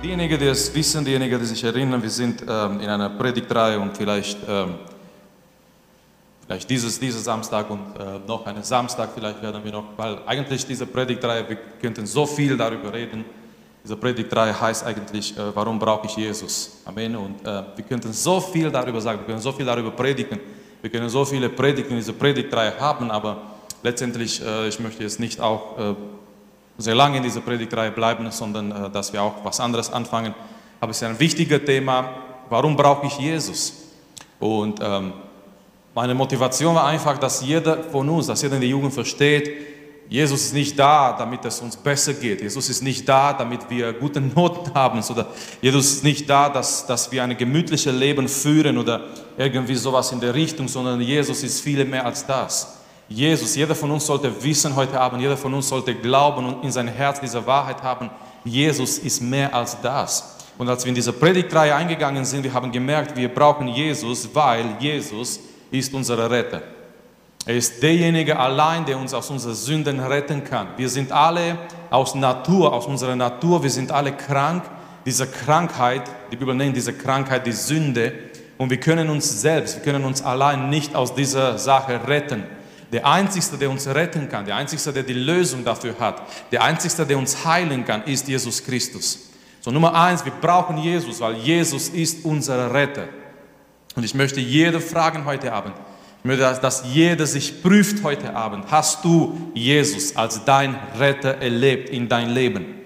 Diejenigen, die es wissen, diejenigen, die sich erinnern, wir sind ähm, in einer Predigtreihe und vielleicht, ähm, vielleicht dieses, dieses Samstag und äh, noch einen Samstag, vielleicht werden wir noch, weil eigentlich diese Predigtreihe, wir könnten so viel darüber reden. Diese Predigtreihe heißt eigentlich, äh, warum brauche ich Jesus? Amen. Und äh, wir könnten so viel darüber sagen, wir können so viel darüber predigen, wir können so viele Predigten in dieser Predigtreihe haben, aber letztendlich, äh, ich möchte jetzt nicht auch äh, sehr lange in dieser Predigtreihe bleiben, sondern äh, dass wir auch was anderes anfangen. Aber es ist ein wichtiges Thema, warum brauche ich Jesus? Und ähm, meine Motivation war einfach, dass jeder von uns, dass jeder in der Jugend versteht, Jesus ist nicht da, damit es uns besser geht. Jesus ist nicht da, damit wir gute Noten haben. Oder Jesus ist nicht da, dass, dass wir ein gemütliches Leben führen oder irgendwie sowas in der Richtung, sondern Jesus ist viel mehr als das. Jesus, jeder von uns sollte wissen heute Abend, jeder von uns sollte glauben und in sein Herz diese Wahrheit haben. Jesus ist mehr als das. Und als wir in diese Predigtreihe eingegangen sind, wir haben gemerkt, wir brauchen Jesus, weil Jesus ist unser Retter. Er ist derjenige allein, der uns aus unseren Sünden retten kann. Wir sind alle aus Natur, aus unserer Natur, wir sind alle krank. Diese Krankheit, die Bibel nennt diese Krankheit die Sünde. Und wir können uns selbst, wir können uns allein nicht aus dieser Sache retten. Der Einzige, der uns retten kann, der Einzige, der die Lösung dafür hat, der Einzige, der uns heilen kann, ist Jesus Christus. So Nummer eins, wir brauchen Jesus, weil Jesus ist unser Retter. Und ich möchte jede fragen heute Abend, ich möchte, dass jeder sich prüft heute Abend, hast du Jesus als dein Retter erlebt in dein Leben?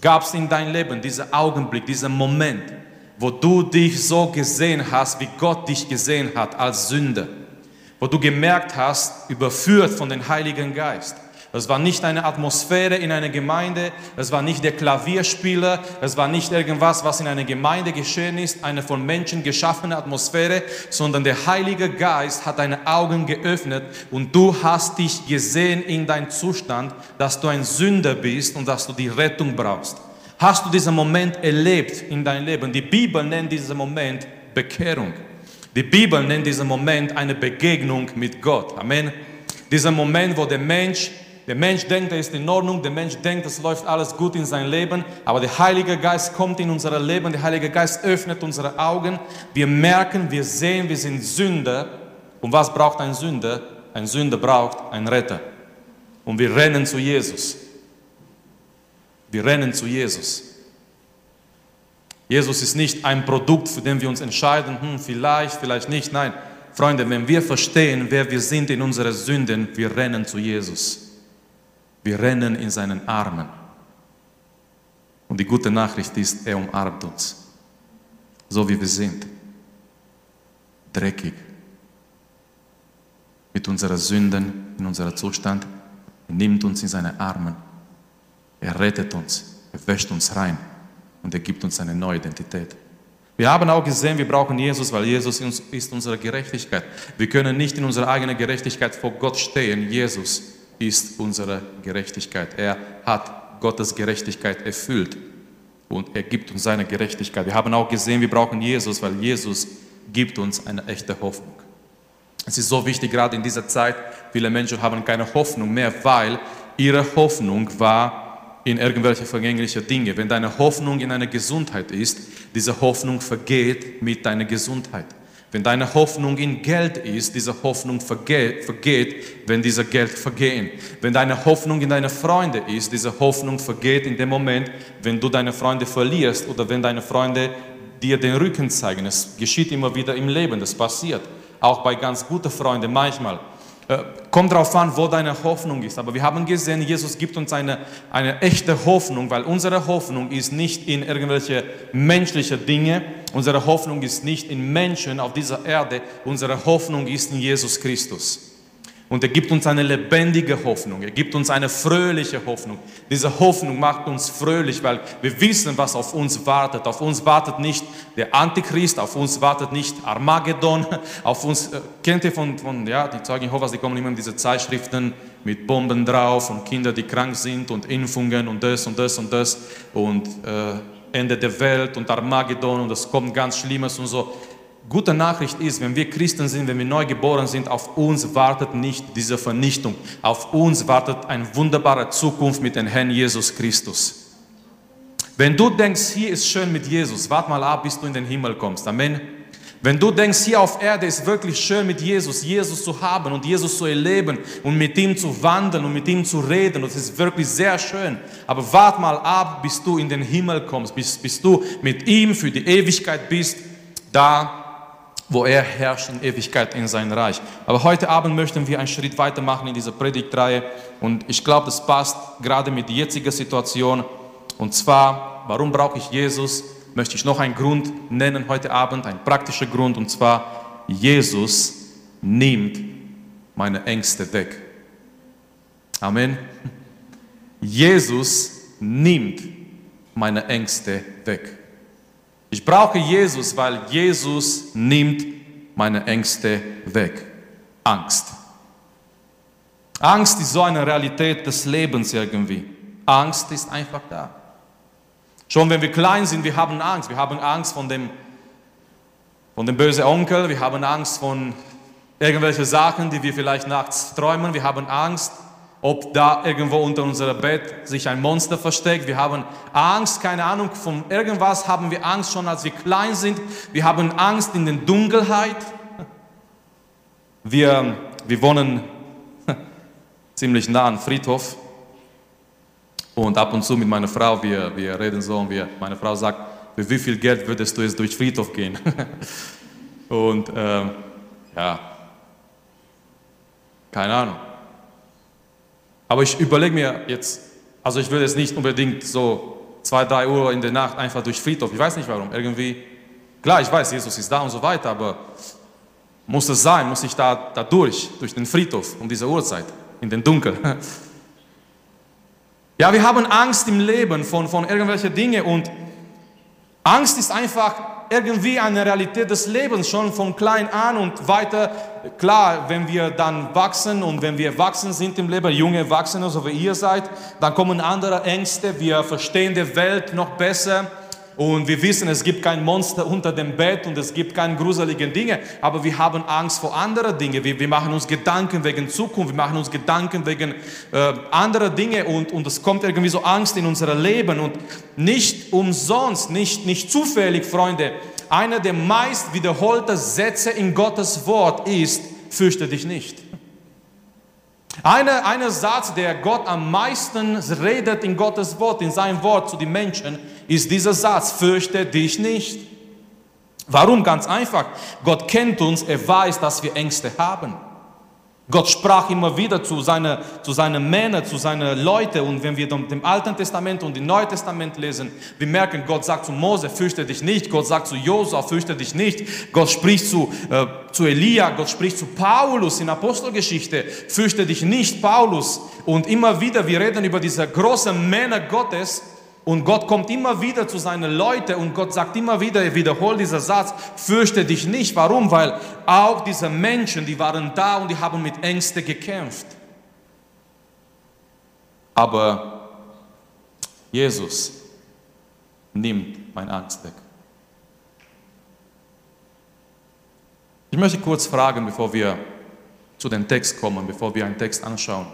Gab es in dein Leben diesen Augenblick, diesen Moment, wo du dich so gesehen hast, wie Gott dich gesehen hat als Sünder? Wo du gemerkt hast, überführt von dem Heiligen Geist. Es war nicht eine Atmosphäre in einer Gemeinde, es war nicht der Klavierspieler, es war nicht irgendwas, was in einer Gemeinde geschehen ist, eine von Menschen geschaffene Atmosphäre, sondern der Heilige Geist hat deine Augen geöffnet und du hast dich gesehen in deinem Zustand, dass du ein Sünder bist und dass du die Rettung brauchst. Hast du diesen Moment erlebt in deinem Leben? Die Bibel nennt diesen Moment Bekehrung. Die Bibel nennt diesen Moment eine Begegnung mit Gott. Amen. Dieser Moment, wo der Mensch, der Mensch denkt, er ist in Ordnung, der Mensch denkt, es läuft alles gut in sein Leben, aber der Heilige Geist kommt in unser Leben, der Heilige Geist öffnet unsere Augen, wir merken, wir sehen, wir sind Sünder. Und was braucht ein Sünder? Ein Sünder braucht einen Retter. Und wir rennen zu Jesus. Wir rennen zu Jesus. Jesus ist nicht ein Produkt, für den wir uns entscheiden, hm, vielleicht, vielleicht nicht. Nein, Freunde, wenn wir verstehen, wer wir sind in unseren Sünden, wir rennen zu Jesus. Wir rennen in seinen Armen. Und die gute Nachricht ist, er umarmt uns, so wie wir sind. Dreckig. Mit unseren Sünden, in unserem Zustand. Er nimmt uns in seine Armen. Er rettet uns. Er wäscht uns rein und er gibt uns eine neue Identität. Wir haben auch gesehen, wir brauchen Jesus, weil Jesus ist unsere Gerechtigkeit. Wir können nicht in unserer eigenen Gerechtigkeit vor Gott stehen. Jesus ist unsere Gerechtigkeit. Er hat Gottes Gerechtigkeit erfüllt und er gibt uns seine Gerechtigkeit. Wir haben auch gesehen, wir brauchen Jesus, weil Jesus gibt uns eine echte Hoffnung. Es ist so wichtig, gerade in dieser Zeit, viele Menschen haben keine Hoffnung mehr, weil ihre Hoffnung war in irgendwelche vergängliche Dinge. Wenn deine Hoffnung in eine Gesundheit ist, diese Hoffnung vergeht mit deiner Gesundheit. Wenn deine Hoffnung in Geld ist, diese Hoffnung vergeht, vergeht, wenn diese Geld vergehen. Wenn deine Hoffnung in deine Freunde ist, diese Hoffnung vergeht in dem Moment, wenn du deine Freunde verlierst oder wenn deine Freunde dir den Rücken zeigen. Es geschieht immer wieder im Leben, das passiert. Auch bei ganz guten Freunden manchmal. Äh, kommt darauf an, wo deine Hoffnung ist. Aber wir haben gesehen, Jesus gibt uns eine, eine echte Hoffnung, weil unsere Hoffnung ist nicht in irgendwelche menschliche Dinge. Unsere Hoffnung ist nicht in Menschen auf dieser Erde. Unsere Hoffnung ist in Jesus Christus. Und er gibt uns eine lebendige Hoffnung, er gibt uns eine fröhliche Hoffnung. Diese Hoffnung macht uns fröhlich, weil wir wissen, was auf uns wartet. Auf uns wartet nicht der Antichrist, auf uns wartet nicht Armageddon, auf uns, äh, kennt ihr von, von ja, die Zeugen Jehovas, die kommen immer in diese Zeitschriften mit Bomben drauf und Kinder, die krank sind und Impfungen und das und das und das und äh, Ende der Welt und Armageddon und es kommt ganz Schlimmes und so. Gute Nachricht ist, wenn wir Christen sind, wenn wir neu geboren sind, auf uns wartet nicht diese Vernichtung. Auf uns wartet eine wunderbare Zukunft mit dem Herrn Jesus Christus. Wenn du denkst, hier ist schön mit Jesus, wart mal ab, bis du in den Himmel kommst. Amen. Wenn du denkst, hier auf Erde ist wirklich schön mit Jesus, Jesus zu haben und Jesus zu erleben und mit ihm zu wandeln und mit ihm zu reden, es ist wirklich sehr schön. Aber wart mal ab, bis du in den Himmel kommst, bis, bis du mit ihm für die Ewigkeit bist, da wo er herrscht in Ewigkeit in sein Reich. Aber heute Abend möchten wir einen Schritt weitermachen in dieser Predigtreihe und ich glaube, das passt gerade mit der jetzigen Situation. Und zwar, warum brauche ich Jesus? möchte ich noch einen Grund nennen heute Abend, ein praktischer Grund, und zwar, Jesus nimmt meine Ängste weg. Amen. Jesus nimmt meine Ängste weg. Ich brauche Jesus, weil Jesus nimmt meine Ängste weg. Angst. Angst ist so eine Realität des Lebens irgendwie. Angst ist einfach da. Schon wenn wir klein sind, wir haben Angst. Wir haben Angst von dem, von dem bösen Onkel, wir haben Angst von irgendwelchen Sachen, die wir vielleicht nachts träumen. Wir haben Angst, ob da irgendwo unter unserem Bett sich ein Monster versteckt. Wir haben Angst, keine Ahnung, von irgendwas haben wir Angst schon, als wir klein sind. Wir haben Angst in der Dunkelheit. Wir, wir wohnen ziemlich nah am Friedhof. Und ab und zu mit meiner Frau, wir, wir reden so und wir, meine Frau sagt, für wie viel Geld würdest du jetzt durch Friedhof gehen? und ähm, ja, keine Ahnung. Aber ich überlege mir jetzt, also ich würde jetzt nicht unbedingt so zwei, drei Uhr in der Nacht einfach durch Friedhof, ich weiß nicht warum, irgendwie, klar, ich weiß, Jesus ist da und so weiter, aber muss es sein, muss ich da, da durch, durch den Friedhof um diese Uhrzeit, in den Dunkel. Ja, wir haben Angst im Leben von, von irgendwelchen Dingen und Angst ist einfach irgendwie eine Realität des Lebens, schon von klein an und weiter. Klar, wenn wir dann wachsen und wenn wir wachsen sind im Leben, junge Erwachsene, so wie ihr seid, dann kommen andere Ängste, wir verstehen die Welt noch besser und wir wissen, es gibt kein Monster unter dem Bett und es gibt keine gruseligen Dinge, aber wir haben Angst vor anderen Dingen. Wir, wir machen uns Gedanken wegen Zukunft, wir machen uns Gedanken wegen äh, anderer Dinge und, und es kommt irgendwie so Angst in unser Leben und nicht umsonst, nicht, nicht zufällig, Freunde. Einer der meist wiederholten Sätze in Gottes Wort ist, fürchte dich nicht. Einer eine Satz, der Gott am meisten redet in Gottes Wort, in seinem Wort zu den Menschen, ist dieser Satz, fürchte dich nicht. Warum? Ganz einfach. Gott kennt uns, er weiß, dass wir Ängste haben. Gott sprach immer wieder zu seinen, zu seinen Männern, zu seinen Leuten. Und wenn wir dem Alten Testament und dem Neuen Testament lesen, wir merken, Gott sagt zu Mose, fürchte dich nicht. Gott sagt zu Josua, fürchte dich nicht. Gott spricht zu, äh, zu Elia, Gott spricht zu Paulus in Apostelgeschichte, fürchte dich nicht, Paulus. Und immer wieder, wir reden über diese großen Männer Gottes, und Gott kommt immer wieder zu seinen Leuten und Gott sagt immer wieder, er wiederholt dieser Satz, fürchte dich nicht. Warum? Weil auch diese Menschen, die waren da und die haben mit Ängsten gekämpft. Aber Jesus nimmt meine Angst weg. Ich möchte kurz fragen, bevor wir zu dem Text kommen, bevor wir einen Text anschauen,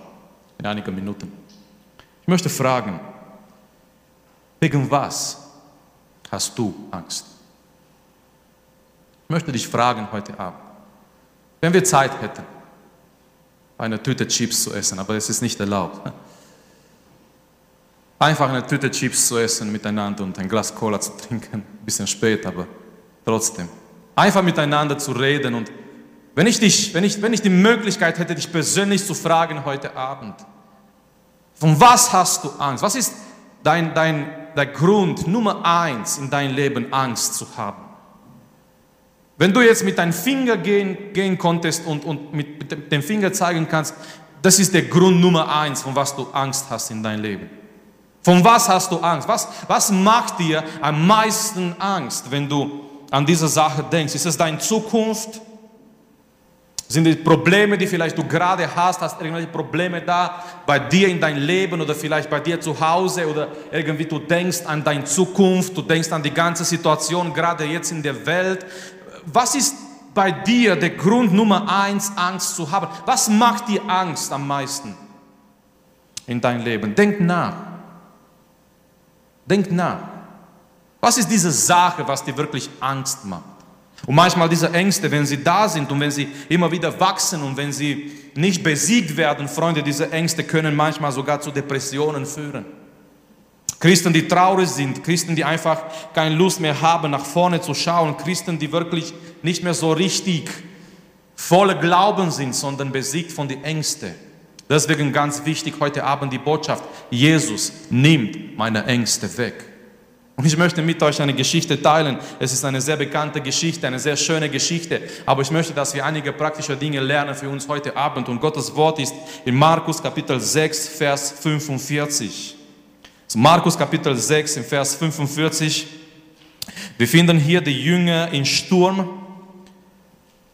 in einigen Minuten. Ich möchte fragen, Wegen was hast du Angst? Ich möchte dich fragen heute Abend, wenn wir Zeit hätten, eine Tüte Chips zu essen, aber es ist nicht erlaubt. Einfach eine Tüte Chips zu essen miteinander und ein Glas Cola zu trinken, ein bisschen spät, aber trotzdem. Einfach miteinander zu reden und wenn ich, dich, wenn, ich, wenn ich die Möglichkeit hätte, dich persönlich zu fragen heute Abend, von was hast du Angst? Was ist dein, dein, der Grund Nummer eins in dein Leben, Angst zu haben. Wenn du jetzt mit deinem Finger gehen, gehen konntest und, und mit dem Finger zeigen kannst, das ist der Grund Nummer eins, von was du Angst hast in dein Leben. Von was hast du Angst? Was, was macht dir am meisten Angst, wenn du an diese Sache denkst? Ist es deine Zukunft? Sind die Probleme, die vielleicht du gerade hast, hast irgendwelche Probleme da bei dir in dein Leben oder vielleicht bei dir zu Hause oder irgendwie du denkst an deine Zukunft, du denkst an die ganze Situation gerade jetzt in der Welt. Was ist bei dir der Grund Nummer eins, Angst zu haben? Was macht dir Angst am meisten in dein Leben? Denk nach. Denk nach. Was ist diese Sache, was dir wirklich Angst macht? Und manchmal diese Ängste, wenn sie da sind und wenn sie immer wieder wachsen und wenn sie nicht besiegt werden, Freunde, diese Ängste können manchmal sogar zu Depressionen führen. Christen, die traurig sind, Christen, die einfach keine Lust mehr haben, nach vorne zu schauen, Christen, die wirklich nicht mehr so richtig voller Glauben sind, sondern besiegt von den Ängsten. Deswegen ganz wichtig heute Abend die Botschaft, Jesus nimmt meine Ängste weg. Und ich möchte mit euch eine Geschichte teilen. Es ist eine sehr bekannte Geschichte, eine sehr schöne Geschichte. Aber ich möchte, dass wir einige praktische Dinge lernen für uns heute Abend. Und Gottes Wort ist in Markus Kapitel 6, Vers 45. Also Markus Kapitel 6, im Vers 45. Wir finden hier die Jünger in Sturm.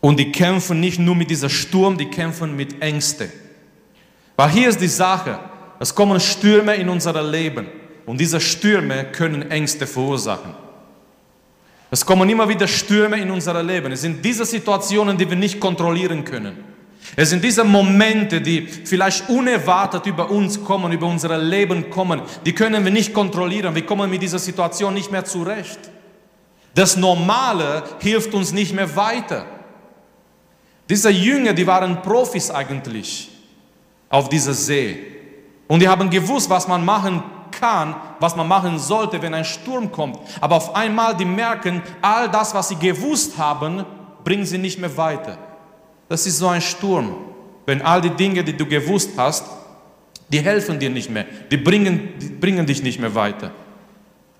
Und die kämpfen nicht nur mit dieser Sturm, die kämpfen mit Ängste. Weil hier ist die Sache. Es kommen Stürme in unser Leben. Und diese Stürme können Ängste verursachen. Es kommen immer wieder Stürme in unser Leben. Es sind diese Situationen, die wir nicht kontrollieren können. Es sind diese Momente, die vielleicht unerwartet über uns kommen, über unser Leben kommen. Die können wir nicht kontrollieren. Wir kommen mit dieser Situation nicht mehr zurecht. Das Normale hilft uns nicht mehr weiter. Diese Jünger, die waren Profis eigentlich auf dieser See. Und die haben gewusst, was man machen kann, was man machen sollte, wenn ein Sturm kommt. Aber auf einmal, die merken, all das, was sie gewusst haben, bringen sie nicht mehr weiter. Das ist so ein Sturm. Wenn all die Dinge, die du gewusst hast, die helfen dir nicht mehr, die bringen, die bringen dich nicht mehr weiter.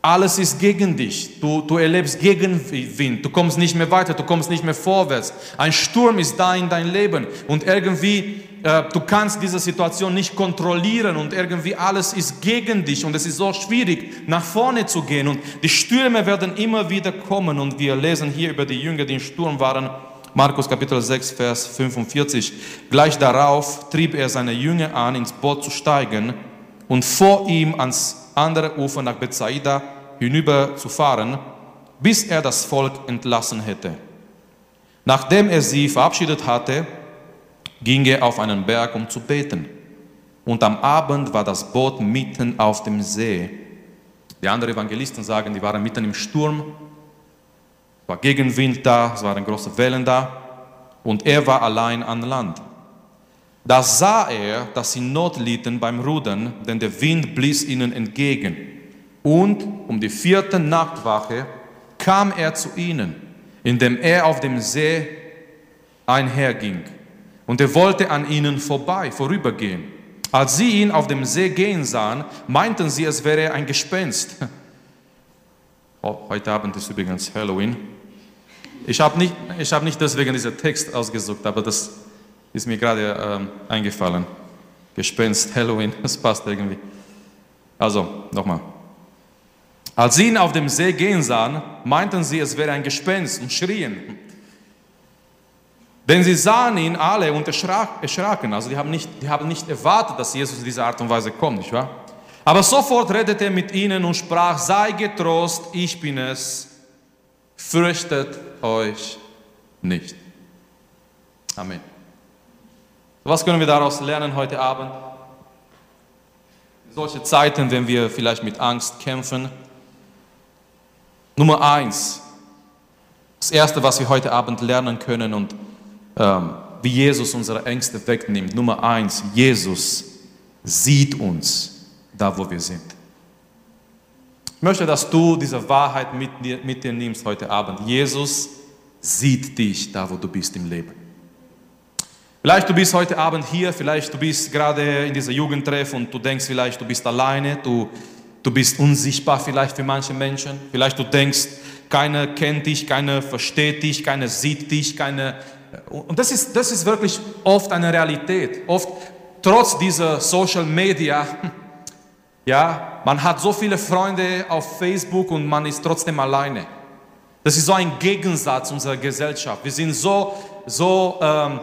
Alles ist gegen dich. Du, du erlebst Gegenwind. Du kommst nicht mehr weiter. Du kommst nicht mehr vorwärts. Ein Sturm ist da in dein Leben. Und irgendwie, äh, du kannst diese Situation nicht kontrollieren. Und irgendwie alles ist gegen dich. Und es ist so schwierig, nach vorne zu gehen. Und die Stürme werden immer wieder kommen. Und wir lesen hier über die Jünger, die im Sturm waren. Markus Kapitel 6, Vers 45. Gleich darauf trieb er seine Jünger an, ins Boot zu steigen und vor ihm ans andere Ufer nach Bethsaida hinüber zu fahren, bis er das Volk entlassen hätte. Nachdem er sie verabschiedet hatte, ging er auf einen Berg, um zu beten. Und am Abend war das Boot mitten auf dem See. Die anderen Evangelisten sagen, die waren mitten im Sturm. Es war Gegenwind da, es waren große Wellen da. Und er war allein an Land. Da sah er, dass sie Not litten beim Rudern, denn der Wind blies ihnen entgegen. Und um die vierte Nachtwache kam er zu ihnen, indem er auf dem See einherging. Und er wollte an ihnen vorbei, vorübergehen. Als sie ihn auf dem See gehen sahen, meinten sie, es wäre ein Gespenst. Oh, heute Abend ist übrigens Halloween. Ich habe nicht, hab nicht deswegen diesen Text ausgesucht, aber das ist mir gerade ähm, eingefallen. Gespenst, Halloween, das passt irgendwie. Also, nochmal. Als sie ihn auf dem See gehen sahen, meinten sie, es wäre ein Gespenst und schrien. Denn sie sahen ihn alle und erschraken. Also die haben, nicht, die haben nicht erwartet, dass Jesus in dieser Art und Weise kommt, nicht wahr? Aber sofort redete er mit ihnen und sprach, sei getrost, ich bin es, fürchtet euch nicht. Amen. Was können wir daraus lernen heute Abend? Solche Zeiten, wenn wir vielleicht mit Angst kämpfen. Nummer eins, das Erste, was wir heute Abend lernen können und ähm, wie Jesus unsere Ängste wegnimmt. Nummer eins, Jesus sieht uns da, wo wir sind. Ich möchte, dass du diese Wahrheit mit dir, mit dir nimmst heute Abend. Jesus sieht dich da, wo du bist im Leben. Vielleicht du bist heute Abend hier, vielleicht du bist gerade in dieser Jugendtreff und du denkst vielleicht, du bist alleine, du, du bist unsichtbar vielleicht für manche Menschen. Vielleicht du denkst, keiner kennt dich, keiner versteht dich, keiner sieht dich, keiner... Und das ist, das ist wirklich oft eine Realität. Oft trotz dieser Social Media, ja, man hat so viele Freunde auf Facebook und man ist trotzdem alleine. Das ist so ein Gegensatz unserer Gesellschaft. Wir sind so, so... Ähm,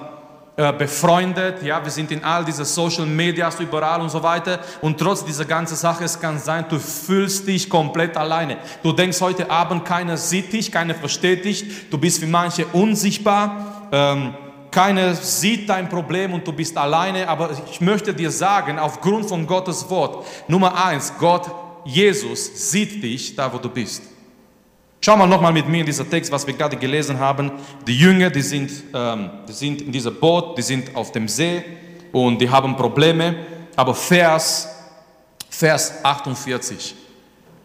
äh, befreundet, ja, wir sind in all diese Social Medias überall und so weiter. Und trotz dieser ganzen Sache, es kann sein, du fühlst dich komplett alleine. Du denkst heute Abend, keiner sieht dich, keiner versteht dich, du bist für manche unsichtbar, ähm, keiner sieht dein Problem und du bist alleine, aber ich möchte dir sagen, aufgrund von Gottes Wort, Nummer eins, Gott, Jesus sieht dich da, wo du bist. Schau mal nochmal mit mir in dieser Text, was wir gerade gelesen haben. Die Jünger, die sind, ähm, die sind in diesem Boot, die sind auf dem See und die haben Probleme. Aber Vers, Vers 48,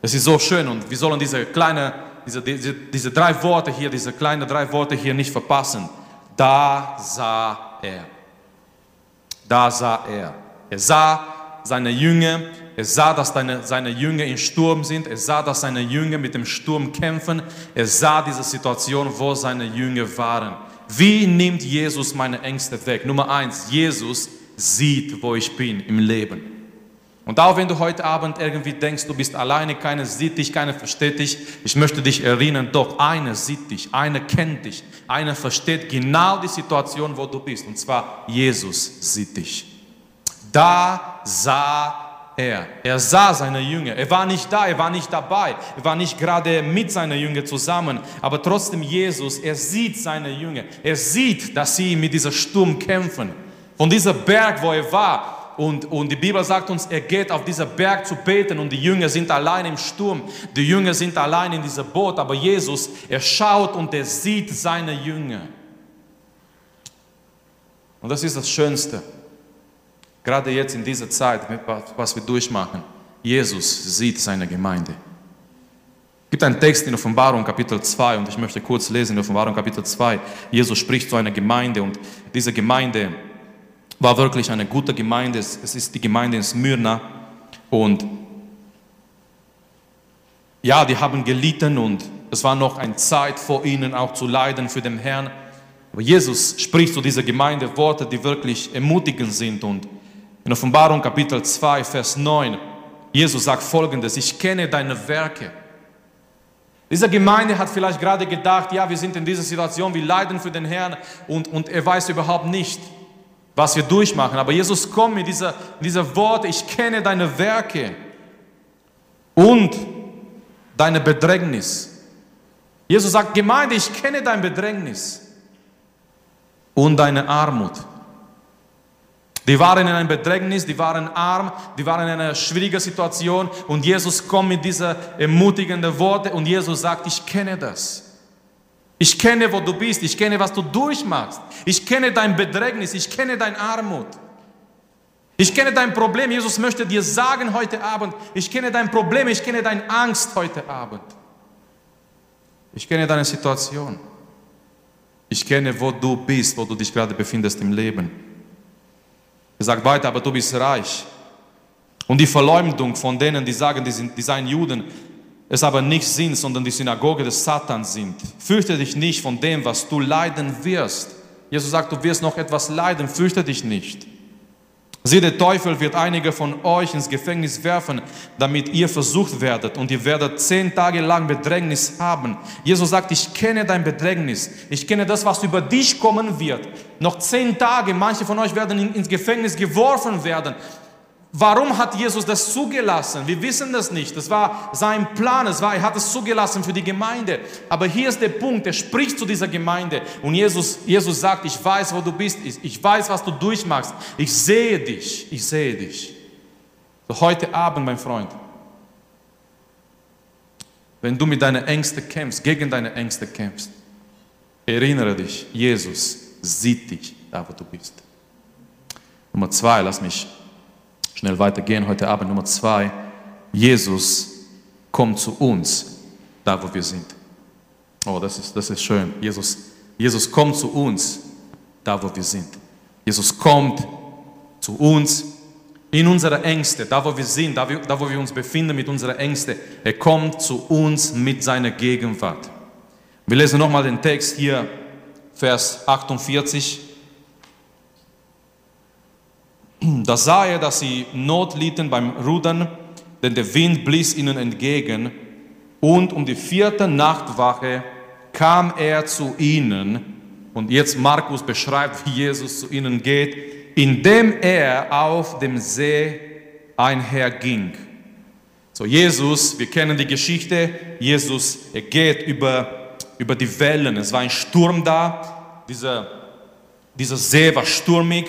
es ist so schön und wir sollen diese kleine, diese, diese, diese drei Worte hier, diese kleinen drei Worte hier nicht verpassen. Da sah er. Da sah er. Er sah seine Jünger, er sah, dass seine, seine Jünger im Sturm sind, er sah, dass seine Jünger mit dem Sturm kämpfen, er sah diese Situation, wo seine Jünger waren. Wie nimmt Jesus meine Ängste weg? Nummer eins, Jesus sieht, wo ich bin im Leben. Und auch wenn du heute Abend irgendwie denkst, du bist alleine, keiner sieht dich, keiner versteht dich, ich möchte dich erinnern, doch einer sieht dich, einer kennt dich, einer versteht genau die Situation, wo du bist. Und zwar Jesus sieht dich. Da sah er. Er sah seine Jünger. Er war nicht da, er war nicht dabei. Er war nicht gerade mit seinen Jüngern zusammen. Aber trotzdem Jesus, er sieht seine Jünger. Er sieht, dass sie mit dieser Sturm kämpfen. Von dieser Berg, wo er war, und, und die Bibel sagt uns, er geht auf dieser Berg zu beten und die Jünger sind allein im Sturm. Die Jünger sind allein in diesem Boot, aber Jesus, er schaut und er sieht seine Jünger. Und das ist das Schönste. Gerade jetzt in dieser Zeit, was wir durchmachen. Jesus sieht seine Gemeinde. Es gibt einen Text in Offenbarung Kapitel 2 und ich möchte kurz lesen in Offenbarung Kapitel 2. Jesus spricht zu einer Gemeinde und diese Gemeinde war wirklich eine gute Gemeinde. Es ist die Gemeinde in Smyrna. Und ja, die haben gelitten und es war noch eine Zeit vor ihnen auch zu leiden für den Herrn. Aber Jesus spricht zu dieser Gemeinde Worte, die wirklich ermutigend sind. Und in Offenbarung Kapitel 2, Vers 9, Jesus sagt folgendes, ich kenne deine Werke. Diese Gemeinde hat vielleicht gerade gedacht, ja, wir sind in dieser Situation, wir leiden für den Herrn und, und er weiß überhaupt nicht, was wir durchmachen. Aber Jesus kommt mit dieser, dieser Worte, ich kenne deine Werke und deine Bedrängnis. Jesus sagt, Gemeinde, ich kenne dein Bedrängnis und deine Armut. Die waren in einem Bedrängnis, die waren arm, die waren in einer schwierigen Situation und Jesus kommt mit dieser ermutigenden Worte und Jesus sagt, ich kenne das. Ich kenne, wo du bist. Ich kenne, was du durchmachst. Ich kenne dein Bedrängnis. Ich kenne deine Armut. Ich kenne dein Problem. Jesus möchte dir sagen heute Abend, ich kenne dein Problem. Ich kenne deine Angst heute Abend. Ich kenne deine Situation. Ich kenne, wo du bist, wo du dich gerade befindest im Leben. Er sagt weiter, aber du bist reich. Und die Verleumdung von denen, die sagen, die, sind, die seien Juden, es aber nicht sind, sondern die Synagoge des Satans sind. Fürchte dich nicht von dem, was du leiden wirst. Jesus sagt, du wirst noch etwas leiden, fürchte dich nicht. Sieh, der Teufel wird einige von euch ins Gefängnis werfen, damit ihr versucht werdet und ihr werdet zehn Tage lang Bedrängnis haben. Jesus sagt, ich kenne dein Bedrängnis. Ich kenne das, was über dich kommen wird. Noch zehn Tage, manche von euch werden ins Gefängnis geworfen werden. Warum hat Jesus das zugelassen? Wir wissen das nicht. Das war sein Plan. Es war, er hat es zugelassen für die Gemeinde. Aber hier ist der Punkt. Er spricht zu dieser Gemeinde. Und Jesus, Jesus sagt, ich weiß, wo du bist. Ich, weiß, was du durchmachst. Ich sehe dich. Ich sehe dich. So heute Abend, mein Freund, wenn du mit deinen Ängsten kämpfst, gegen deine Ängste kämpfst, erinnere dich, Jesus sieht dich da, wo du bist. Nummer zwei, lass mich schnell weitergehen heute Abend. Nummer zwei, Jesus kommt zu uns, da wo wir sind. Oh, das ist, das ist schön. Jesus, Jesus kommt zu uns, da wo wir sind. Jesus kommt zu uns in unsere Ängste, da wo wir sind, da, da wo wir uns befinden mit unseren Ängsten. Er kommt zu uns mit seiner Gegenwart. Wir lesen nochmal den Text hier, Vers 48. Da sah er, dass sie Not litten beim Rudern, denn der Wind blies ihnen entgegen. Und um die vierte Nachtwache kam er zu ihnen. Und jetzt Markus beschreibt, wie Jesus zu ihnen geht, indem er auf dem See einherging. So, Jesus, wir kennen die Geschichte, Jesus, er geht über, über die Wellen. Es war ein Sturm da, dieser, dieser See war stürmig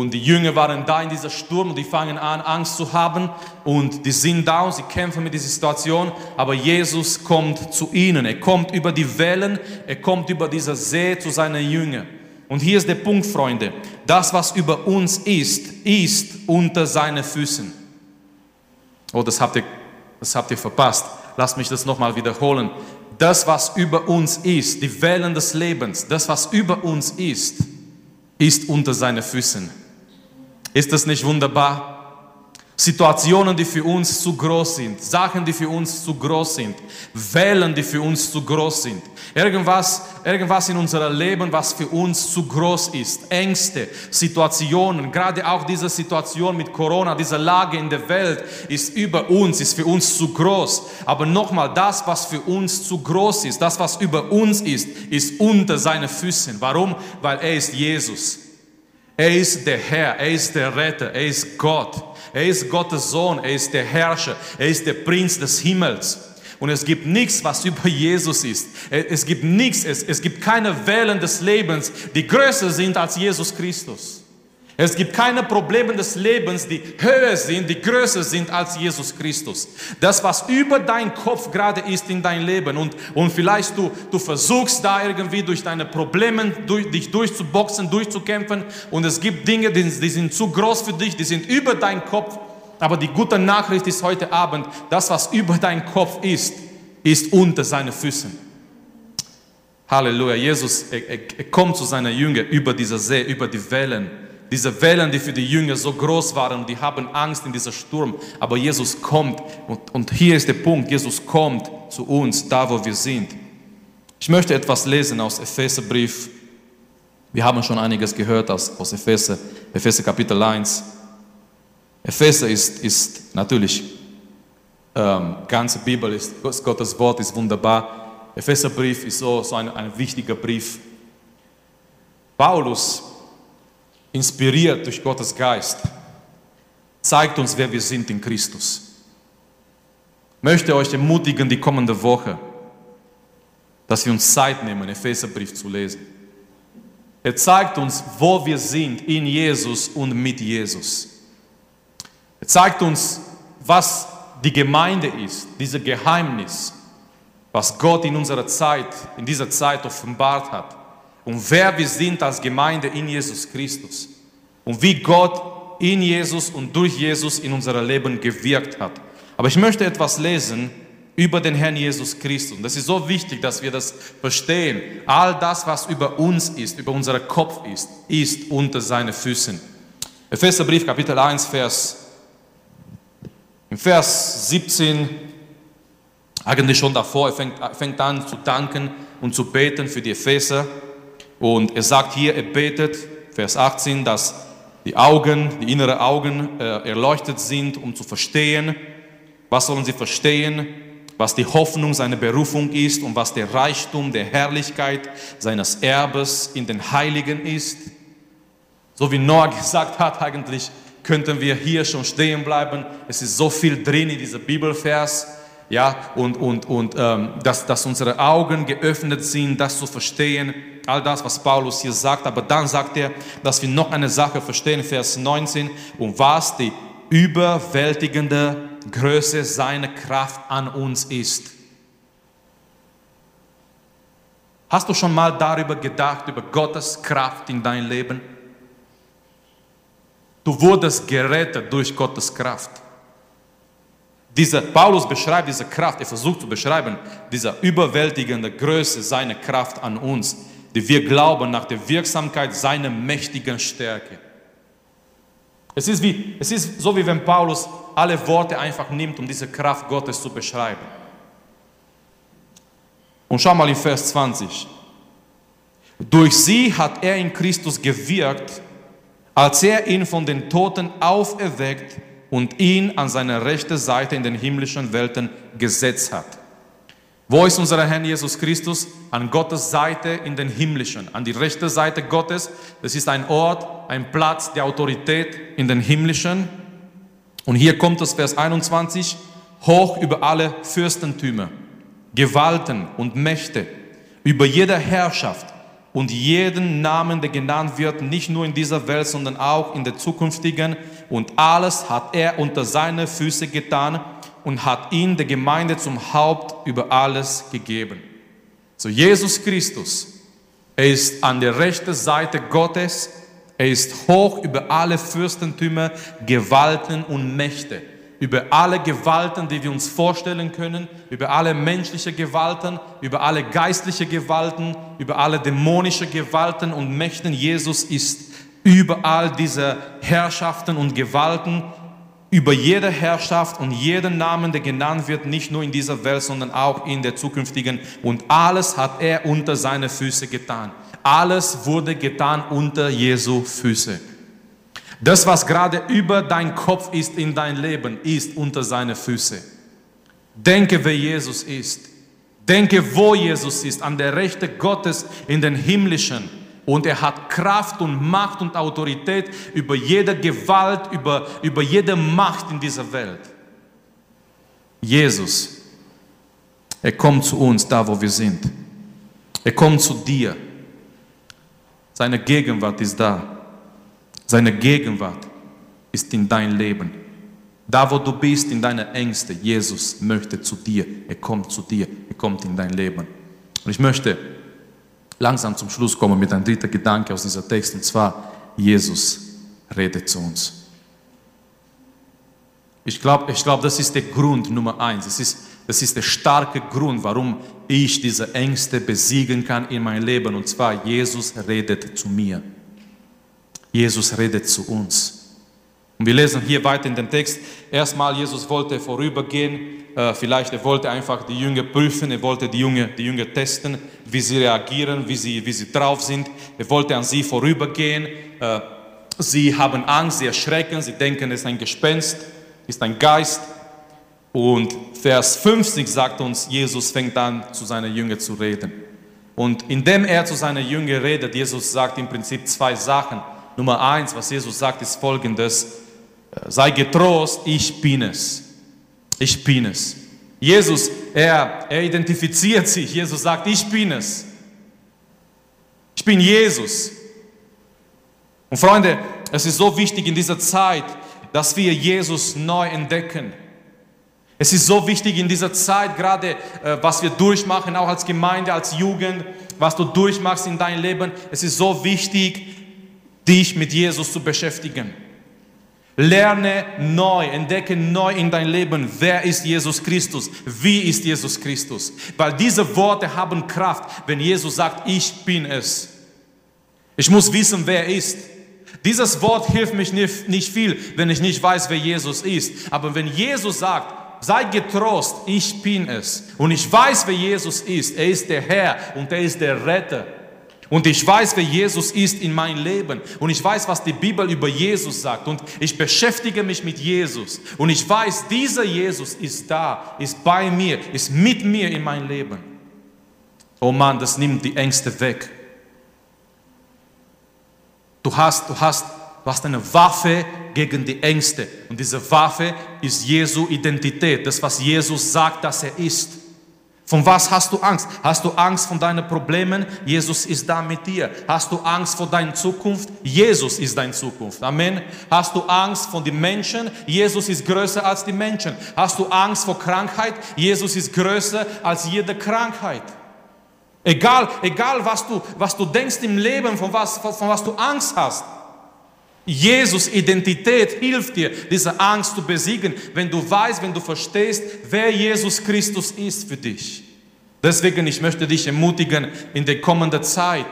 und die Jünger waren da in dieser Sturm und die fangen an, Angst zu haben und die sind da und sie kämpfen mit dieser Situation. Aber Jesus kommt zu ihnen. Er kommt über die Wellen, er kommt über dieser See zu seinen Jüngern. Und hier ist der Punkt, Freunde. Das, was über uns ist, ist unter seinen Füßen. Oh, das habt ihr, das habt ihr verpasst. Lasst mich das nochmal wiederholen. Das, was über uns ist, die Wellen des Lebens, das, was über uns ist, ist unter seinen Füßen. Ist das nicht wunderbar? Situationen, die für uns zu groß sind, Sachen, die für uns zu groß sind, Wellen, die für uns zu groß sind, irgendwas, irgendwas in unserem Leben, was für uns zu groß ist, Ängste, Situationen, gerade auch diese Situation mit Corona, diese Lage in der Welt ist über uns, ist für uns zu groß. Aber nochmal, das, was für uns zu groß ist, das, was über uns ist, ist unter seinen Füßen. Warum? Weil er ist Jesus. Er ist der Herr, er ist der Retter, er ist Gott. Er ist Gottes Sohn, er ist der Herrscher, er ist der Prinz des Himmels. Und es gibt nichts, was über Jesus ist. Es gibt nichts, es, es gibt keine Wellen des Lebens, die größer sind als Jesus Christus. Es gibt keine Probleme des Lebens, die höher sind, die größer sind als Jesus Christus. Das, was über dein Kopf gerade ist in dein Leben und, und vielleicht du, du versuchst da irgendwie durch deine Probleme durch, dich durchzuboxen, durchzukämpfen und es gibt Dinge, die, die sind zu groß für dich, die sind über dein Kopf. Aber die gute Nachricht ist heute Abend, das, was über dein Kopf ist, ist unter seinen Füßen. Halleluja. Jesus, er, er, er kommt zu seiner Jünger über dieser See, über die Wellen diese Wellen, die für die Jünger so groß waren, die haben Angst in dieser Sturm. Aber Jesus kommt und, und hier ist der Punkt, Jesus kommt zu uns, da wo wir sind. Ich möchte etwas lesen aus Epheserbrief. Wir haben schon einiges gehört aus, aus Epheser, Epheser Kapitel 1. Epheser ist, ist natürlich, ähm, ganze Bibel ist, Gottes Wort ist wunderbar. Epheserbrief ist so, so ein, ein wichtiger Brief. Paulus inspiriert durch Gottes Geist, zeigt uns, wer wir sind in Christus. Möchte euch ermutigen, die kommende Woche, dass wir uns Zeit nehmen, Epheserbrief zu lesen. Er zeigt uns, wo wir sind in Jesus und mit Jesus. Er zeigt uns, was die Gemeinde ist, dieses Geheimnis, was Gott in unserer Zeit, in dieser Zeit offenbart hat und wer wir sind als Gemeinde in Jesus Christus und wie Gott in Jesus und durch Jesus in unser Leben gewirkt hat. Aber ich möchte etwas lesen über den Herrn Jesus Christus. Und das ist so wichtig, dass wir das verstehen. All das, was über uns ist, über unseren Kopf ist, ist unter seinen Füßen. Epheserbrief Kapitel 1, Vers, im Vers 17, eigentlich schon davor, er fängt, fängt an zu danken und zu beten für die Epheser. Und er sagt hier, er betet, Vers 18, dass die Augen, die inneren Augen äh, erleuchtet sind, um zu verstehen, was sollen sie verstehen, was die Hoffnung seiner Berufung ist und was der Reichtum der Herrlichkeit seines Erbes in den Heiligen ist. So wie Noah gesagt hat, eigentlich könnten wir hier schon stehen bleiben. Es ist so viel drin in diesem Bibelvers ja, und, und, und ähm, dass, dass unsere Augen geöffnet sind, das zu verstehen, all das, was Paulus hier sagt. Aber dann sagt er, dass wir noch eine Sache verstehen, Vers 19, und was die überwältigende Größe seiner Kraft an uns ist. Hast du schon mal darüber gedacht, über Gottes Kraft in dein Leben? Du wurdest gerettet durch Gottes Kraft. Dieser Paulus beschreibt diese Kraft, er versucht zu beschreiben, diese überwältigende Größe seiner Kraft an uns, die wir glauben nach der Wirksamkeit seiner mächtigen Stärke. Es ist, wie, es ist so, wie wenn Paulus alle Worte einfach nimmt, um diese Kraft Gottes zu beschreiben. Und schau mal in Vers 20. Durch sie hat er in Christus gewirkt, als er ihn von den Toten auferweckt und ihn an seine rechte Seite in den himmlischen Welten gesetzt hat. Wo ist unser Herr Jesus Christus? An Gottes Seite in den himmlischen, an die rechte Seite Gottes. Das ist ein Ort, ein Platz der Autorität in den himmlischen. Und hier kommt das Vers 21, hoch über alle Fürstentümer, Gewalten und Mächte, über jede Herrschaft, und jeden Namen, der genannt wird, nicht nur in dieser Welt, sondern auch in der zukünftigen. Und alles hat er unter seine Füße getan und hat ihn der Gemeinde zum Haupt über alles gegeben. So Jesus Christus, er ist an der rechten Seite Gottes, er ist hoch über alle Fürstentümer, Gewalten und Mächte über alle Gewalten, die wir uns vorstellen können, über alle menschliche Gewalten, über alle geistliche Gewalten, über alle dämonische Gewalten und Mächten. Jesus ist über all diese Herrschaften und Gewalten, über jede Herrschaft und jeden Namen, der genannt wird, nicht nur in dieser Welt, sondern auch in der zukünftigen. Und alles hat er unter seine Füße getan. Alles wurde getan unter Jesu Füße. Das, was gerade über dein Kopf ist in dein Leben, ist unter seine Füße. Denke, wer Jesus ist. Denke, wo Jesus ist, an der Rechte Gottes in den himmlischen. Und er hat Kraft und Macht und Autorität über jede Gewalt, über, über jede Macht in dieser Welt. Jesus, er kommt zu uns, da wo wir sind. Er kommt zu dir. Seine Gegenwart ist da. Seine Gegenwart ist in dein Leben. Da, wo du bist, in deiner Ängste, Jesus möchte zu dir. Er kommt zu dir. Er kommt in dein Leben. Und ich möchte langsam zum Schluss kommen mit einem dritten Gedanke aus dieser Text, und zwar, Jesus redet zu uns. Ich glaube, ich glaub, das ist der Grund Nummer eins. Das ist, das ist der starke Grund, warum ich diese Ängste besiegen kann in meinem Leben. Und zwar, Jesus redet zu mir. Jesus redet zu uns. Und wir lesen hier weiter in den Text. Erstmal, Jesus wollte vorübergehen. Äh, vielleicht er wollte einfach die Jünger prüfen. Er wollte die Jünger, die Jünger testen, wie sie reagieren, wie sie, wie sie drauf sind. Er wollte an sie vorübergehen. Äh, sie haben Angst, sie erschrecken. Sie denken, es ist ein Gespenst, ist ein Geist. Und Vers 50 sagt uns, Jesus fängt an, zu seinen Jüngern zu reden. Und indem er zu seinen Jüngern redet, Jesus sagt im Prinzip zwei Sachen. Nummer eins, was Jesus sagt, ist folgendes. Sei getrost, ich bin es. Ich bin es. Jesus, er, er identifiziert sich. Jesus sagt, ich bin es. Ich bin Jesus. Und Freunde, es ist so wichtig in dieser Zeit, dass wir Jesus neu entdecken. Es ist so wichtig in dieser Zeit, gerade äh, was wir durchmachen, auch als Gemeinde, als Jugend, was du durchmachst in deinem Leben. Es ist so wichtig, dich mit Jesus zu beschäftigen. Lerne neu, entdecke neu in dein Leben, wer ist Jesus Christus, wie ist Jesus Christus. Weil diese Worte haben Kraft, wenn Jesus sagt, ich bin es. Ich muss wissen, wer er ist. Dieses Wort hilft mich nicht, viel, wenn ich nicht weiß, wer Jesus ist. Aber wenn Jesus sagt, sei getrost, ich bin es. Und ich weiß, wer Jesus ist. Er ist der Herr und er ist der Retter. Und ich weiß, wer Jesus ist in mein Leben. Und ich weiß, was die Bibel über Jesus sagt. Und ich beschäftige mich mit Jesus. Und ich weiß, dieser Jesus ist da, ist bei mir, ist mit mir in mein Leben. Oh Mann, das nimmt die Ängste weg. Du hast, du hast, du hast eine Waffe gegen die Ängste. Und diese Waffe ist Jesu Identität. Das, was Jesus sagt, dass er ist. Von was hast du Angst? Hast du Angst von deinen Problemen? Jesus ist da mit dir. Hast du Angst vor deiner Zukunft? Jesus ist deine Zukunft. Amen. Hast du Angst vor den Menschen? Jesus ist größer als die Menschen. Hast du Angst vor Krankheit? Jesus ist größer als jede Krankheit. Egal, egal was du, was du denkst im Leben, von was, von, von was du Angst hast. Jesus Identität hilft dir, diese Angst zu besiegen, wenn du weißt, wenn du verstehst, wer Jesus Christus ist für dich. Deswegen, ich möchte dich ermutigen in der kommenden Zeit.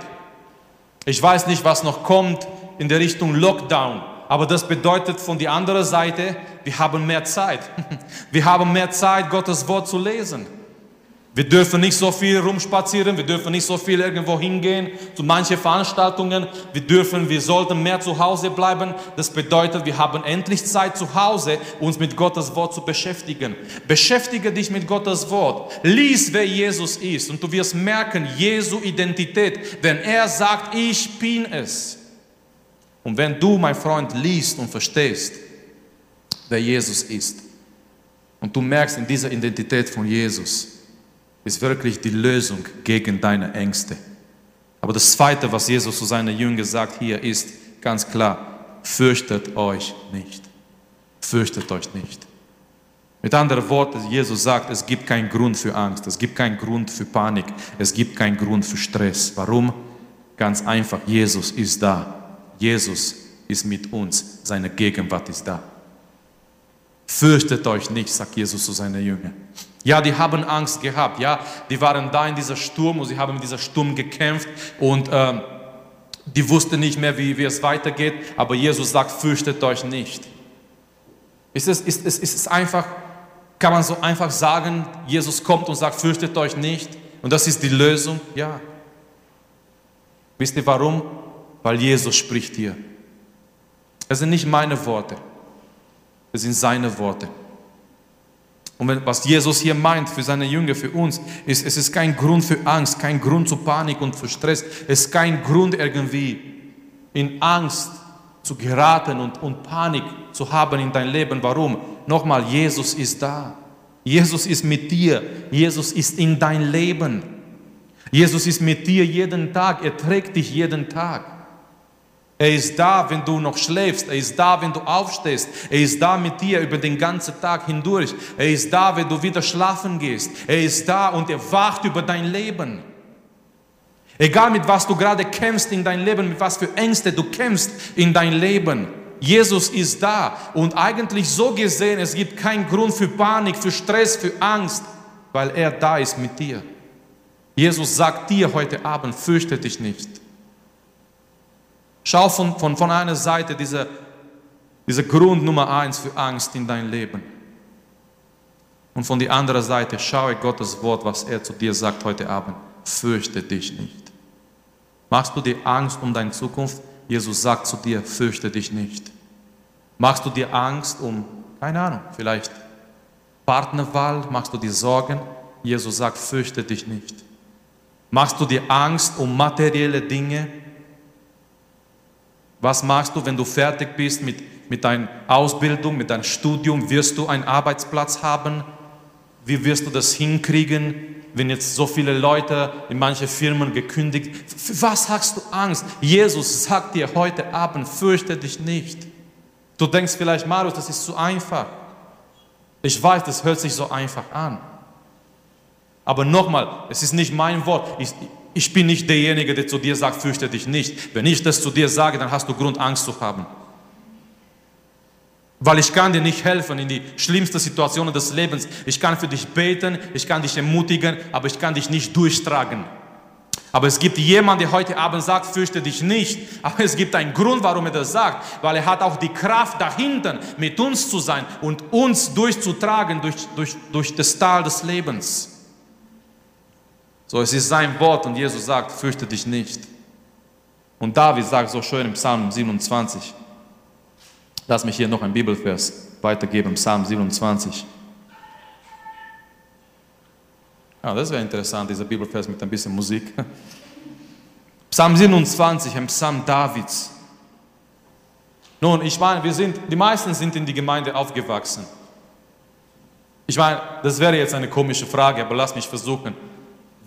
Ich weiß nicht, was noch kommt in der Richtung Lockdown, aber das bedeutet von der anderen Seite, wir haben mehr Zeit. Wir haben mehr Zeit, Gottes Wort zu lesen. Wir dürfen nicht so viel rumspazieren, wir dürfen nicht so viel irgendwo hingehen zu manchen Veranstaltungen. Wir dürfen, wir sollten mehr zu Hause bleiben. Das bedeutet, wir haben endlich Zeit zu Hause, uns mit Gottes Wort zu beschäftigen. Beschäftige dich mit Gottes Wort. Lies, wer Jesus ist und du wirst merken, Jesu Identität, wenn er sagt, ich bin es. Und wenn du, mein Freund, liest und verstehst, wer Jesus ist, und du merkst in dieser Identität von Jesus, ist wirklich die Lösung gegen deine Ängste. Aber das Zweite, was Jesus zu seinen Jüngern sagt hier, ist ganz klar, fürchtet euch nicht. Fürchtet euch nicht. Mit anderen Worten, Jesus sagt, es gibt keinen Grund für Angst, es gibt keinen Grund für Panik, es gibt keinen Grund für Stress. Warum? Ganz einfach, Jesus ist da. Jesus ist mit uns, seine Gegenwart ist da. Fürchtet euch nicht, sagt Jesus zu seinen Jüngern. Ja, die haben Angst gehabt. Ja, die waren da in dieser Sturm und sie haben mit dieser Sturm gekämpft und ähm, die wussten nicht mehr, wie, wie es weitergeht. Aber Jesus sagt, fürchtet euch nicht. Ist es, ist, ist, ist es einfach, kann man so einfach sagen, Jesus kommt und sagt, fürchtet euch nicht und das ist die Lösung? Ja. Wisst ihr warum? Weil Jesus spricht hier. Es sind nicht meine Worte, es sind seine Worte. Und was Jesus hier meint für seine Jünger, für uns, ist, es ist kein Grund für Angst, kein Grund zu Panik und für Stress. Es ist kein Grund irgendwie in Angst zu geraten und, und Panik zu haben in dein Leben. Warum? Nochmal, Jesus ist da. Jesus ist mit dir. Jesus ist in dein Leben. Jesus ist mit dir jeden Tag. Er trägt dich jeden Tag. Er ist da, wenn du noch schläfst. Er ist da, wenn du aufstehst. Er ist da mit dir über den ganzen Tag hindurch. Er ist da, wenn du wieder schlafen gehst. Er ist da und er wacht über dein Leben. Egal mit was du gerade kämpfst in dein Leben, mit was für Ängste du kämpfst in dein Leben. Jesus ist da und eigentlich so gesehen, es gibt keinen Grund für Panik, für Stress, für Angst, weil er da ist mit dir. Jesus sagt dir heute Abend, fürchte dich nicht. Schau von, von, von einer Seite diese, diese Grund Nummer eins für Angst in dein Leben. Und von der anderen Seite schaue Gottes Wort, was er zu dir sagt heute Abend. Fürchte dich nicht. Machst du dir Angst um deine Zukunft? Jesus sagt zu dir, fürchte dich nicht. Machst du dir Angst um, keine Ahnung, vielleicht Partnerwahl? Machst du dir Sorgen? Jesus sagt, fürchte dich nicht. Machst du dir Angst um materielle Dinge? Was machst du, wenn du fertig bist mit, mit deiner Ausbildung, mit deinem Studium? Wirst du einen Arbeitsplatz haben? Wie wirst du das hinkriegen, wenn jetzt so viele Leute in manche Firmen gekündigt? Für was hast du Angst? Jesus sagt dir heute Abend, fürchte dich nicht. Du denkst vielleicht, Marius, das ist zu einfach. Ich weiß, das hört sich so einfach an. Aber nochmal, es ist nicht mein Wort. Ich, ich bin nicht derjenige, der zu dir sagt, fürchte dich nicht. Wenn ich das zu dir sage, dann hast du Grund, Angst zu haben. Weil ich kann dir nicht helfen in die schlimmsten Situationen des Lebens. Ich kann für dich beten, ich kann dich ermutigen, aber ich kann dich nicht durchtragen. Aber es gibt jemanden, der heute Abend sagt, fürchte dich nicht. Aber es gibt einen Grund, warum er das sagt. Weil er hat auch die Kraft dahinter, mit uns zu sein und uns durchzutragen durch, durch, durch das Tal des Lebens. So, es ist sein Wort und Jesus sagt, fürchte dich nicht. Und David sagt so schön im Psalm 27, lass mich hier noch ein Bibelvers weitergeben, Psalm 27. Ja, das wäre interessant, dieser Bibelvers mit ein bisschen Musik. Psalm 27, ein Psalm Davids. Nun, ich meine, wir sind, die meisten sind in die Gemeinde aufgewachsen. Ich meine, das wäre jetzt eine komische Frage, aber lass mich versuchen.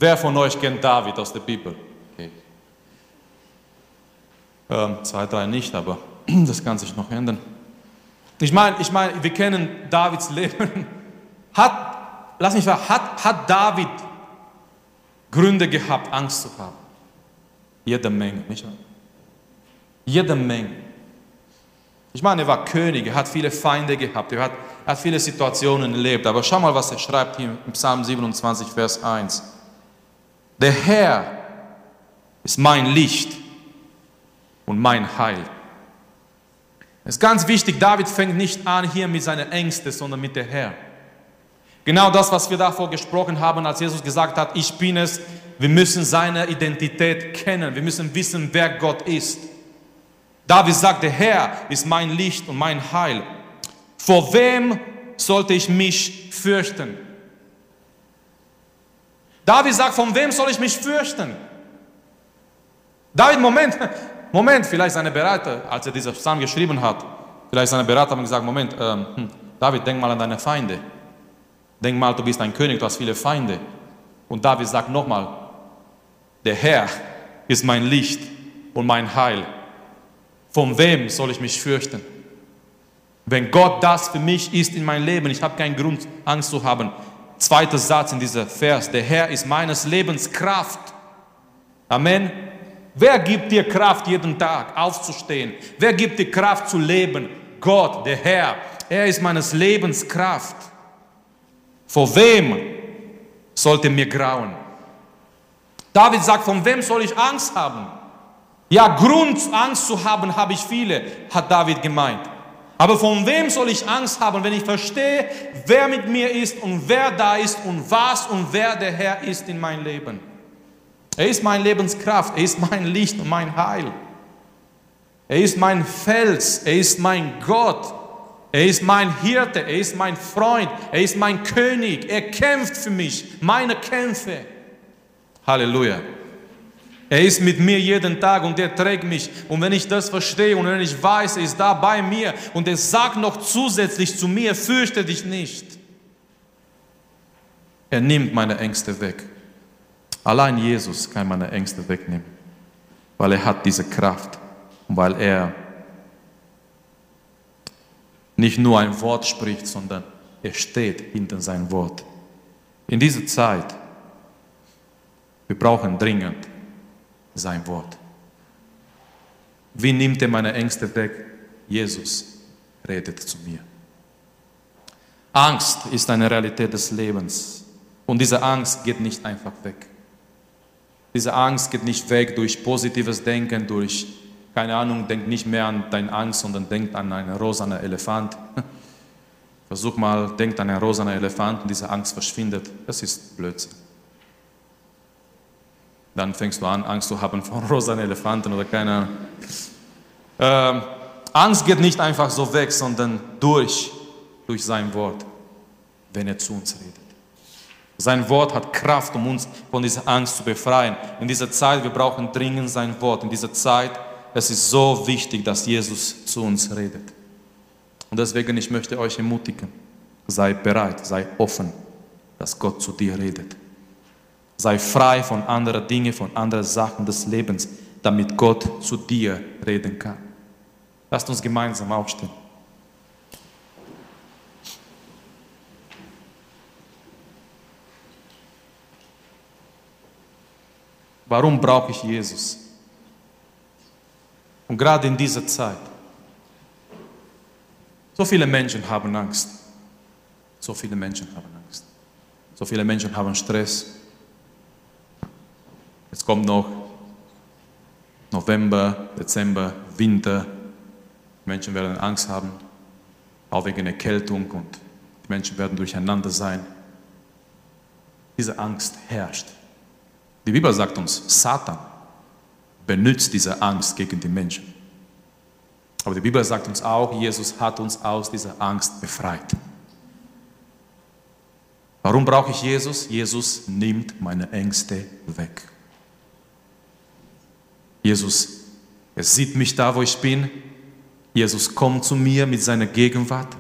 Wer von euch kennt David aus der Bibel? Okay. Ähm, zwei, drei nicht, aber das kann sich noch ändern. Ich meine, ich meine, wir kennen Davids Leben. Hat, lass mich fragen, hat, hat David Gründe gehabt, Angst zu haben? Jede Menge, nicht wahr? Jede Menge. Ich meine, er war König, er hat viele Feinde gehabt, er hat, er hat viele Situationen erlebt. Aber schau mal, was er schreibt hier im Psalm 27, Vers 1. Der Herr ist mein Licht und mein Heil. Es ist ganz wichtig, David fängt nicht an hier mit seinen Ängsten, sondern mit der Herr. Genau das, was wir davor gesprochen haben, als Jesus gesagt hat, ich bin es. Wir müssen seine Identität kennen. Wir müssen wissen, wer Gott ist. David sagt, der Herr ist mein Licht und mein Heil. Vor wem sollte ich mich fürchten? David sagt, von wem soll ich mich fürchten? David, Moment, Moment, vielleicht seine Berater, als er diesen Psalm geschrieben hat, vielleicht seine Berater haben gesagt, Moment, ähm, hm, David, denk mal an deine Feinde. Denk mal, du bist ein König, du hast viele Feinde. Und David sagt nochmal, der Herr ist mein Licht und mein Heil. Von wem soll ich mich fürchten? Wenn Gott das für mich ist in meinem Leben, ich habe keinen Grund, Angst zu haben. Zweiter Satz in dieser Vers, der Herr ist meines Lebens Kraft. Amen. Wer gibt dir Kraft, jeden Tag aufzustehen? Wer gibt dir Kraft zu leben? Gott, der Herr. Er ist meines Lebens Kraft. Vor wem sollte mir grauen? David sagt, von wem soll ich Angst haben? Ja, Grund, Angst zu haben, habe ich viele, hat David gemeint. Aber von wem soll ich Angst haben, wenn ich verstehe, wer mit mir ist und wer da ist und was und wer der Herr ist in meinem Leben? Er ist meine Lebenskraft, er ist mein Licht und mein Heil. Er ist mein Fels, er ist mein Gott, er ist mein Hirte, er ist mein Freund, er ist mein König, er kämpft für mich, meine Kämpfe. Halleluja. Er ist mit mir jeden Tag und er trägt mich. Und wenn ich das verstehe und wenn ich weiß, er ist da bei mir und er sagt noch zusätzlich zu mir, fürchte dich nicht. Er nimmt meine Ängste weg. Allein Jesus kann meine Ängste wegnehmen, weil er hat diese Kraft und weil er nicht nur ein Wort spricht, sondern er steht hinter sein Wort. In dieser Zeit, wir brauchen dringend sein Wort. Wie nimmt er meine Ängste weg? Jesus redet zu mir. Angst ist eine Realität des Lebens und diese Angst geht nicht einfach weg. Diese Angst geht nicht weg durch positives Denken, durch, keine Ahnung, denk nicht mehr an deine Angst, sondern denk an einen rosanen Elefant. Versuch mal, denk an einen rosanen Elefant und diese Angst verschwindet. Das ist Blödsinn. Dann fängst du an, Angst zu haben vor rosanen Elefanten oder keine. Ähm, Angst geht nicht einfach so weg, sondern durch, durch sein Wort, wenn er zu uns redet. Sein Wort hat Kraft, um uns von dieser Angst zu befreien. In dieser Zeit, wir brauchen dringend sein Wort. In dieser Zeit, es ist so wichtig, dass Jesus zu uns redet. Und deswegen, ich möchte euch ermutigen, sei bereit, sei offen, dass Gott zu dir redet. Sei frei von anderen Dingen, von anderen Sachen des Lebens, damit Gott zu dir reden kann. Lasst uns gemeinsam aufstehen. Warum brauche ich Jesus? Und gerade in dieser Zeit. So viele Menschen haben Angst. So viele Menschen haben Angst. So viele Menschen haben Stress. Jetzt kommt noch November, Dezember, Winter. Die Menschen werden Angst haben, auch wegen Erkältung und die Menschen werden durcheinander sein. Diese Angst herrscht. Die Bibel sagt uns, Satan benutzt diese Angst gegen die Menschen. Aber die Bibel sagt uns auch, Jesus hat uns aus dieser Angst befreit. Warum brauche ich Jesus? Jesus nimmt meine Ängste weg. Jesus, er sieht mich da, wo ich bin. Jesus kommt zu mir mit seiner Gegenwart.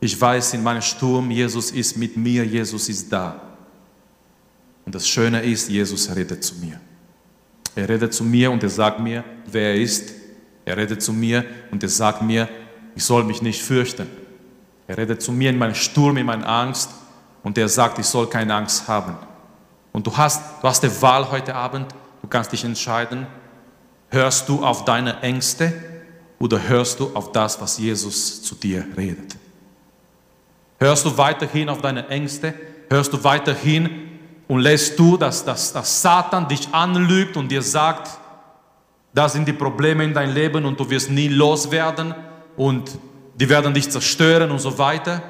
Ich weiß in meinem Sturm, Jesus ist mit mir, Jesus ist da. Und das Schöne ist, Jesus redet zu mir. Er redet zu mir und er sagt mir, wer er ist. Er redet zu mir und er sagt mir, ich soll mich nicht fürchten. Er redet zu mir in meinem Sturm, in meiner Angst und er sagt, ich soll keine Angst haben. Und du hast, du hast die Wahl heute Abend, du kannst dich entscheiden, Hörst du auf deine Ängste oder hörst du auf das, was Jesus zu dir redet? Hörst du weiterhin auf deine Ängste? Hörst du weiterhin und lässt du, dass, dass, dass Satan dich anlügt und dir sagt, das sind die Probleme in deinem Leben und du wirst nie loswerden und die werden dich zerstören und so weiter?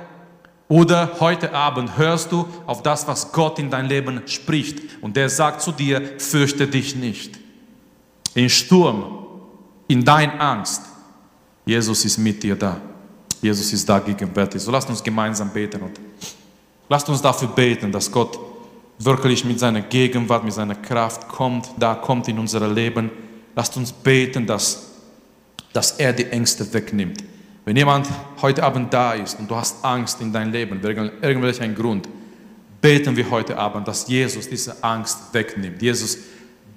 Oder heute Abend hörst du auf das, was Gott in dein Leben spricht und der sagt zu dir, fürchte dich nicht in Sturm, in dein Angst, Jesus ist mit dir da. Jesus ist da gegenwärtig. So lasst uns gemeinsam beten und lasst uns dafür beten, dass Gott wirklich mit seiner Gegenwart, mit seiner Kraft kommt, da kommt in unser Leben. Lasst uns beten, dass, dass er die Ängste wegnimmt. Wenn jemand heute Abend da ist und du hast Angst in deinem Leben, wegen irgendwelchen Grund, beten wir heute Abend, dass Jesus diese Angst wegnimmt. Jesus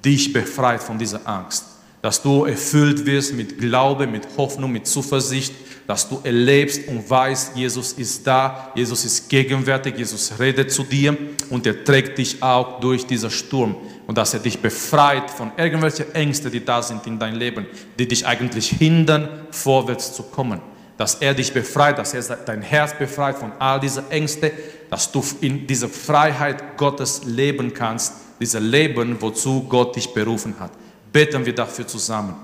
dich befreit von dieser Angst. Dass du erfüllt wirst mit Glaube, mit Hoffnung, mit Zuversicht, dass du erlebst und weißt, Jesus ist da, Jesus ist gegenwärtig, Jesus redet zu dir und er trägt dich auch durch diesen Sturm und dass er dich befreit von irgendwelchen Ängsten, die da sind in dein Leben, die dich eigentlich hindern, vorwärts zu kommen. Dass er dich befreit, dass er dein Herz befreit von all diesen Ängsten, dass du in dieser Freiheit Gottes leben kannst, dieser Leben, wozu Gott dich berufen hat. Beten wir dafür zusammen.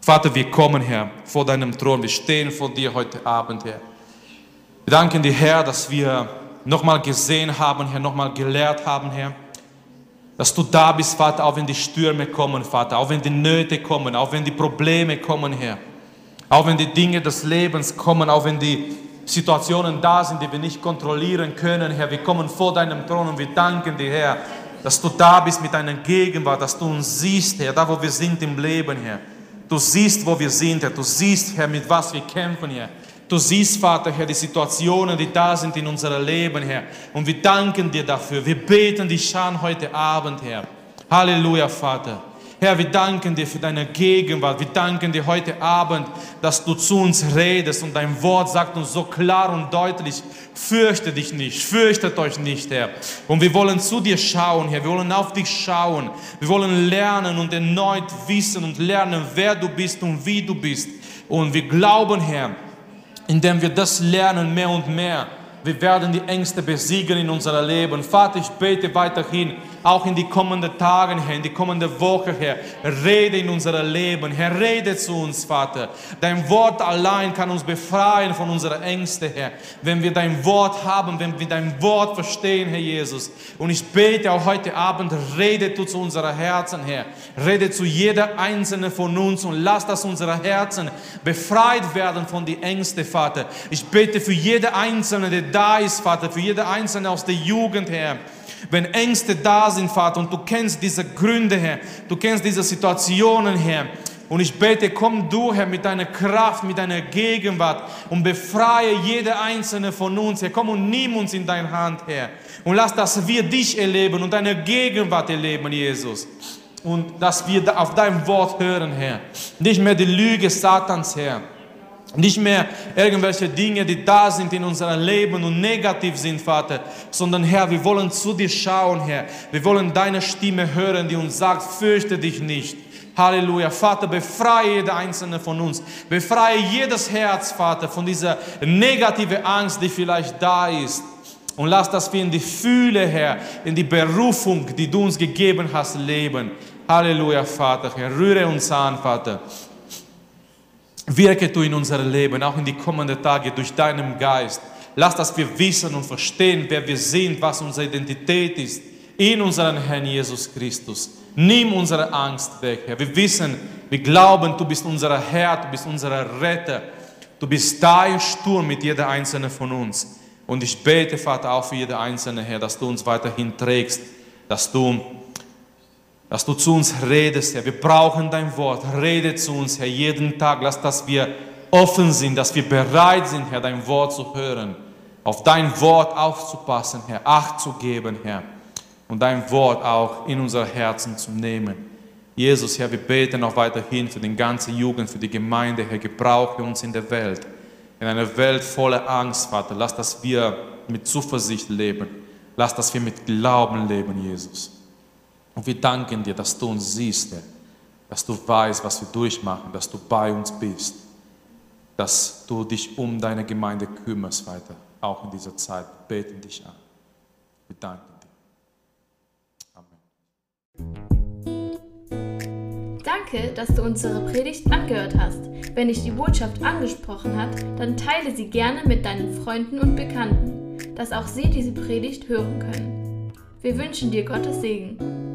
Vater, wir kommen, Herr, vor deinem Thron. Wir stehen vor dir heute Abend, Herr. Wir danken dir, Herr, dass wir nochmal gesehen haben, Herr, nochmal gelehrt haben, Herr. Dass du da bist, Vater, auch wenn die Stürme kommen, Vater, auch wenn die Nöte kommen, auch wenn die Probleme kommen, Herr. Auch wenn die Dinge des Lebens kommen, auch wenn die Situationen da sind, die wir nicht kontrollieren können, Herr. Wir kommen vor deinem Thron und wir danken dir, Herr, dass du da bist mit deiner Gegenwart, dass du uns siehst, Herr, da wo wir sind im Leben, Herr. Du siehst, wo wir sind, Herr. Du siehst, Herr, mit was wir kämpfen, Herr. Du siehst, Vater, Herr, die Situationen, die da sind in unserem Leben, Herr. Und wir danken dir dafür. Wir beten dich an heute Abend, Herr. Halleluja, Vater. Herr, wir danken dir für deine Gegenwart. Wir danken dir heute Abend, dass du zu uns redest und dein Wort sagt uns so klar und deutlich, fürchte dich nicht, fürchtet euch nicht, Herr. Und wir wollen zu dir schauen, Herr. Wir wollen auf dich schauen. Wir wollen lernen und erneut wissen und lernen, wer du bist und wie du bist. Und wir glauben, Herr, indem wir das lernen mehr und mehr, wir werden die Ängste besiegen in unserem Leben. Vater, ich bete weiterhin, auch in die kommenden Tagen, Herr, in die kommende Woche, Herr. Rede in unser Leben, Herr, rede zu uns, Vater. Dein Wort allein kann uns befreien von unseren Ängsten, Herr. Wenn wir dein Wort haben, wenn wir dein Wort verstehen, Herr Jesus. Und ich bete auch heute Abend, rede du zu unseren Herzen, Herr. Rede zu jeder einzelnen von uns und lass, dass unsere Herzen befreit werden von den Ängsten, Vater. Ich bete für jede Einzelne, der da ist, Vater, für jede Einzelne aus der Jugend, Herr. Wenn Ängste da sind, Vater, und du kennst diese Gründe, Herr, du kennst diese Situationen, Herr, und ich bete, komm du, Herr, mit deiner Kraft, mit deiner Gegenwart und befreie jede einzelne von uns, Herr. Komm und nimm uns in deine Hand, Herr. Und lass, dass wir dich erleben und deine Gegenwart erleben, Jesus. Und dass wir auf dein Wort hören, Herr. Nicht mehr die Lüge Satans, Herr. Nicht mehr irgendwelche Dinge, die da sind in unserem Leben und negativ sind, Vater, sondern Herr, wir wollen zu dir schauen, Herr. Wir wollen deine Stimme hören, die uns sagt, fürchte dich nicht. Halleluja. Vater, befreie jede einzelne von uns. Befreie jedes Herz, Vater, von dieser negative Angst, die vielleicht da ist. Und lass, dass wir in die Fühle, Herr, in die Berufung, die du uns gegeben hast, leben. Halleluja, Vater. Herr, rühre uns an, Vater. Wirke du in unser Leben, auch in die kommenden Tage durch deinen Geist. Lass, dass wir wissen und verstehen, wer wir sind, was unsere Identität ist in unserem Herrn Jesus Christus. Nimm unsere Angst weg, Herr. Wir wissen, wir glauben, du bist unser Herr, du bist unser Retter. Du bist da im Sturm mit jeder einzelnen von uns. Und ich bete, Vater, auch für jede einzelne, Herr, dass du uns weiterhin trägst, dass du dass du zu uns redest, Herr. Wir brauchen dein Wort. Rede zu uns, Herr, jeden Tag. Lass, dass wir offen sind, dass wir bereit sind, Herr, dein Wort zu hören. Auf dein Wort aufzupassen, Herr. Acht zu geben, Herr. Und dein Wort auch in unser Herzen zu nehmen. Jesus, Herr, wir beten auch weiterhin für den ganzen Jugend, für die Gemeinde, Herr. Gebrauche uns in der Welt. In einer Welt voller Angst, Vater. Lass, dass wir mit Zuversicht leben. Lass, dass wir mit Glauben leben, Jesus. Und wir danken dir, dass du uns siehst, Herr. dass du weißt, was wir durchmachen, dass du bei uns bist, dass du dich um deine Gemeinde kümmerst weiter, auch in dieser Zeit. Wir beten dich an. Wir danken dir. Amen. Danke, dass du unsere Predigt angehört hast. Wenn dich die Botschaft angesprochen hat, dann teile sie gerne mit deinen Freunden und Bekannten, dass auch sie diese Predigt hören können. Wir wünschen dir Gottes Segen.